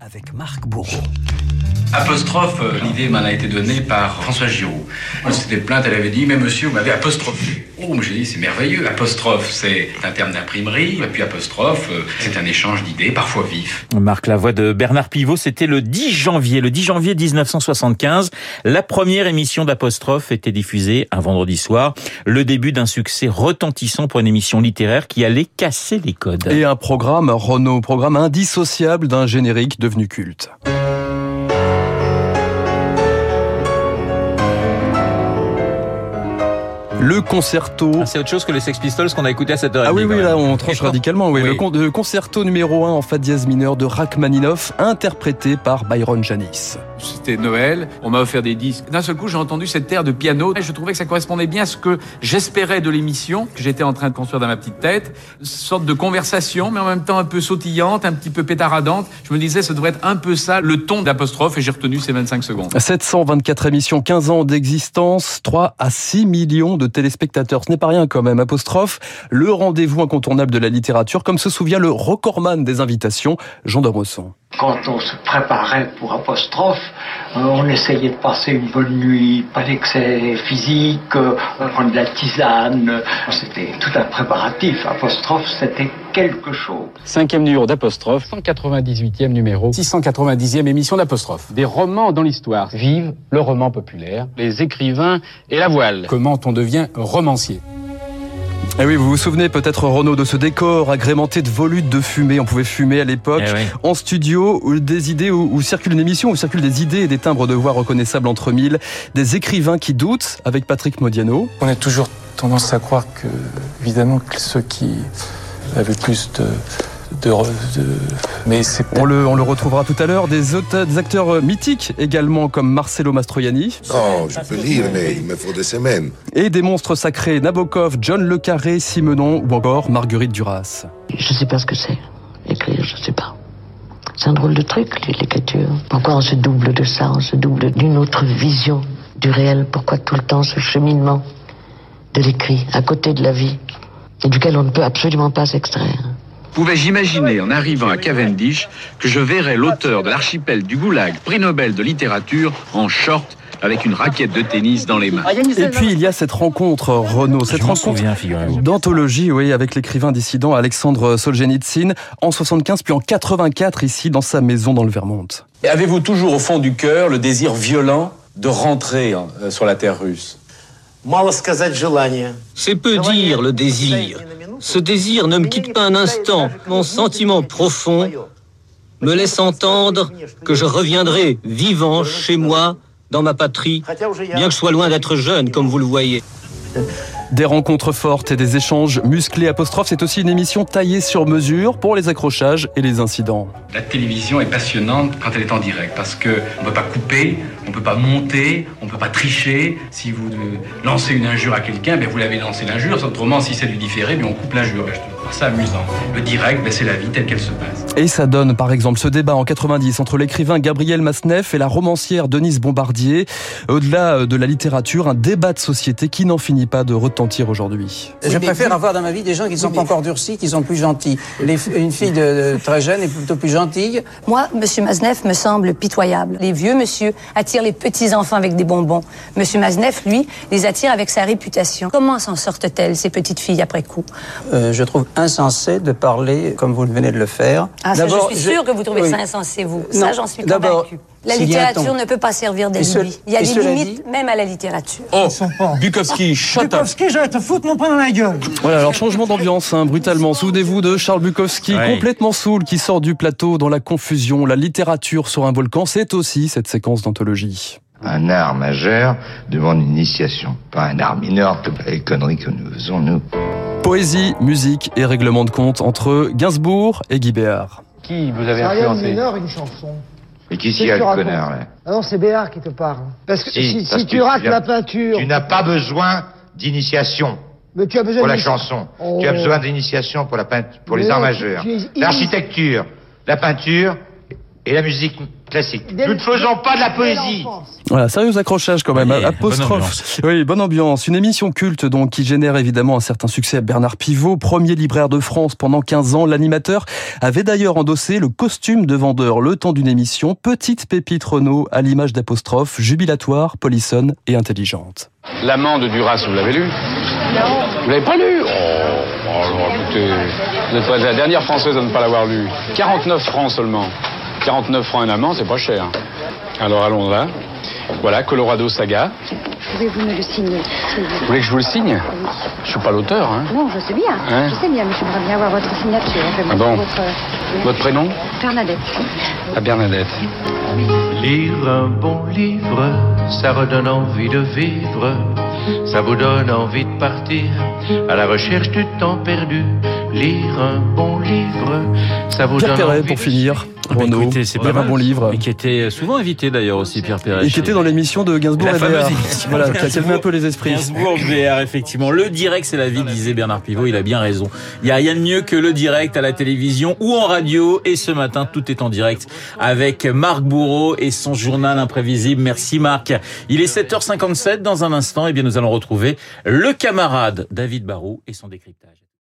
avec Marc Bourreau. Apostrophe, euh, l'idée m'en a été donnée par François Giraud. Elle s'était plainte, elle avait dit, mais monsieur, vous m'avez apostrophé. Oh, j'ai dit, c'est merveilleux. Apostrophe, c'est un terme d'imprimerie, et puis apostrophe, euh, c'est un échange d'idées, parfois vif. Marc, la voix de Bernard Pivot, c'était le 10 janvier, le 10 janvier 1975. La première émission d'Apostrophe était diffusée un vendredi soir. Le début d'un succès retentissant pour une émission littéraire qui allait casser les codes. Et un programme, Renault, programme indissociable d'un générique devenu culte. Le concerto. Ah, c'est autre chose que les Sex Pistols qu'on a écouté à cette heure. Ah oui, oui, là, on tranche radicalement. Oui. Le, concerto numéro 1 en fa dièse mineur de Rachmaninoff, interprété par Byron Janis. C'était Noël, on m'a offert des disques. D'un seul coup, j'ai entendu cette air de piano et je trouvais que ça correspondait bien à ce que j'espérais de l'émission, que j'étais en train de construire dans ma petite tête. Une sorte de conversation, mais en même temps un peu sautillante, un petit peu pétaradante. Je me disais, ça devrait être un peu ça, le ton d'apostrophe, et j'ai retenu ces 25 secondes. 724 émissions, 15 ans d'existence, 3 à 6 millions de téléspectateurs. Ce n'est pas rien quand même. Apostrophe, le rendez-vous incontournable de la littérature, comme se souvient le recordman des invitations, Jean Domosson. Quand on se préparait pour apostrophe, euh, on essayait de passer une bonne nuit, pas d'excès physique, euh, prendre de la tisane. C'était tout un préparatif. Apostrophe, c'était quelque chose. Cinquième numéro d'apostrophe, 198e numéro, 690e émission d'apostrophe. Des romans dans l'histoire. Vive le roman populaire, les écrivains et la voile. Comment on devient romancier? Eh oui, vous vous souvenez peut-être, Renaud, de ce décor agrémenté de volutes de fumée. On pouvait fumer à l'époque Eh en studio, où des idées, où, où circule une émission, où circulent des idées et des timbres de voix reconnaissables entre mille, des écrivains qui doutent, avec Patrick Modiano. On a toujours tendance à croire que, évidemment, que ceux qui avaient plus de, de, de- mais c'est On le, on le retrouvera tout à l'heure. Des, acteurs mythiques également, comme Marcelo Mastroianni. Non, je peux lire, mais il me faut des semaines. Et des monstres sacrés, Nabokov, John Le Carré, Simenon ou encore Marguerite Duras. Je sais pas ce que c'est. Écrire, je sais pas. C'est un drôle de truc, l'écriture. Pourquoi on se double de ça On se double d'une autre vision du réel. Pourquoi tout le temps ce cheminement de l'écrit, à côté de la vie, et duquel on ne peut absolument pas s'extraire? Pouvais-je imaginer, en arrivant à Cavendish, que je verrais l'auteur de l'archipel du Goulag, prix Nobel de littérature, en short, avec une raquette de tennis dans les mains Et puis il y a cette rencontre, Renaud, cette rencontre d'anthologie, oui, avec l'écrivain dissident Alexandre Solzhenitsyn en 75 puis en 84 ici dans sa maison dans le Vermont. Et avez-vous toujours au fond du cœur le désir violent de rentrer hein, euh, sur la terre russe? C'est peu dire le désir. Ce désir ne me quitte pas un instant. Mon sentiment profond me laisse entendre que je reviendrai vivant chez moi, dans ma patrie, bien que je sois loin d'être jeune, comme vous le voyez. Des rencontres fortes et des échanges musclés apostrophe, c'est aussi une émission taillée sur mesure pour les accrochages et les incidents. La télévision est passionnante quand elle est en direct parce que on peut pas couper, on peut pas monter, on peut pas tricher. Si vous lancez une injure à quelqu'un, ben vous l'avez lancé l'injure. Autrement, si c'est du différé, ben on coupe l'injure. Trouve ça amusant. Le direct, ben c'est la vie telle qu'elle se passe. Et ça donne par exemple ce débat en 90 entre l'écrivain Gabriel Masneff et la romancière Denise Bombardier. Au-delà de la littérature, un débat de société qui n'en finit pas de aujourd'hui. Je préfère avoir dans ma vie des gens qui ne sont pas encore durcis, qui sont plus gentils. Les- une fille de, de très jeune est plutôt plus gentille. Moi, Monsieur Mazneff me semble pitoyable. Les vieux monsieur attirent les petits-enfants avec des bonbons. Monsieur Mazneff, lui, les attire avec sa réputation. Comment s'en sortent-elles, ces petites filles, après coup Euh, je trouve insensé de parler comme vous venez de le faire. Ah, ça, je suis sûre que vous trouvez oui. ça insensé, vous. Non, Ça, j'en suis d'abord, convaincue. La littérature ne peut pas servir d'alibi. Il y a des limites, même à la littérature. Oh, Bukowski, shut up je vais te foutre mon poing dans la gueule. Voilà, alors changement d'ambiance, hein, brutalement. Souvenez-vous de Charles Bukowski, Ouais. complètement saoul, qui sort du plateau dans la confusion. La littérature sur un volcan, c'est aussi cette séquence d'anthologie. Un art majeur demande une initiation, pas un art mineur comme les conneries que nous faisons, nous. Poésie, musique et règlement de compte entre Gainsbourg et Guy Béard. Qui vous avez influencé une chanson. Et qui C'est s'y a le connard, là? Ah non, c'est Béard qui te parle. Parce que Si, si, parce si que tu rates la peinture, Tu n'as pas besoin d'initiation mais tu as besoin pour la chanson. Oh. Tu as besoin d'initiation pour, la peint- pour les Mais arts majeurs. L'architecture, la peinture et la musique classique. Nous ne faisons pas de la poésie. Voilà, sérieux accrochage quand même. Allez, Apostrophe. bonne ambiance. oui, bonne ambiance. Une émission culte donc qui génère évidemment un certain succès. Bernard Pivot, premier libraire de France pendant 15 ans, l'animateur avait d'ailleurs endossé le costume de vendeur le temps d'une émission. Petite pépite Renault à l'image d'apostrophe, jubilatoire, polissonne et intelligente. L'amant de Duras, vous l'avez lu Non. Vous l'avez pas lu? Oh, alors écoutez, vous êtes la dernière française à ne pas l'avoir lu. 49 francs seulement. 49 francs un amant, c'est pas cher. Alors allons là. Voilà, Colorado Saga. Pouvez-vous me le signer vous voulez que je vous le signe? Je suis pas l'auteur, hein. Non, je sais bien. Hein je sais bien, mais j'aimerais bien avoir votre signature. Ah bon votre... Votre prénom? Bernadette. À Bernadette. Lire un bon livre, ça redonne envie de vivre, ça vous donne envie de partir à la recherche du temps perdu. Lire un bon livre, ça vous Pierre donne Perret envie pour de finir. Ah Renaud, écoutez, c'est pas mal. bon livre. Et qui était souvent invité d'ailleurs aussi, Pierre Perret. Et qui était dans l'émission de Gainsbourg La et fameuse émission Voilà, qui a calmé un peu les esprits. Gainsbourg, VR, effectivement. Le direct, c'est la vie, disait Bernard Pivot. Il a bien raison. Il n'y a rien de mieux que le direct à la télévision ou en radio. Et ce matin, tout est en direct avec Marc Bourreau et son journal imprévisible. Merci Marc. Il est 7h57. Dans un instant, eh bien, nous allons retrouver le camarade David Barou et son décryptage.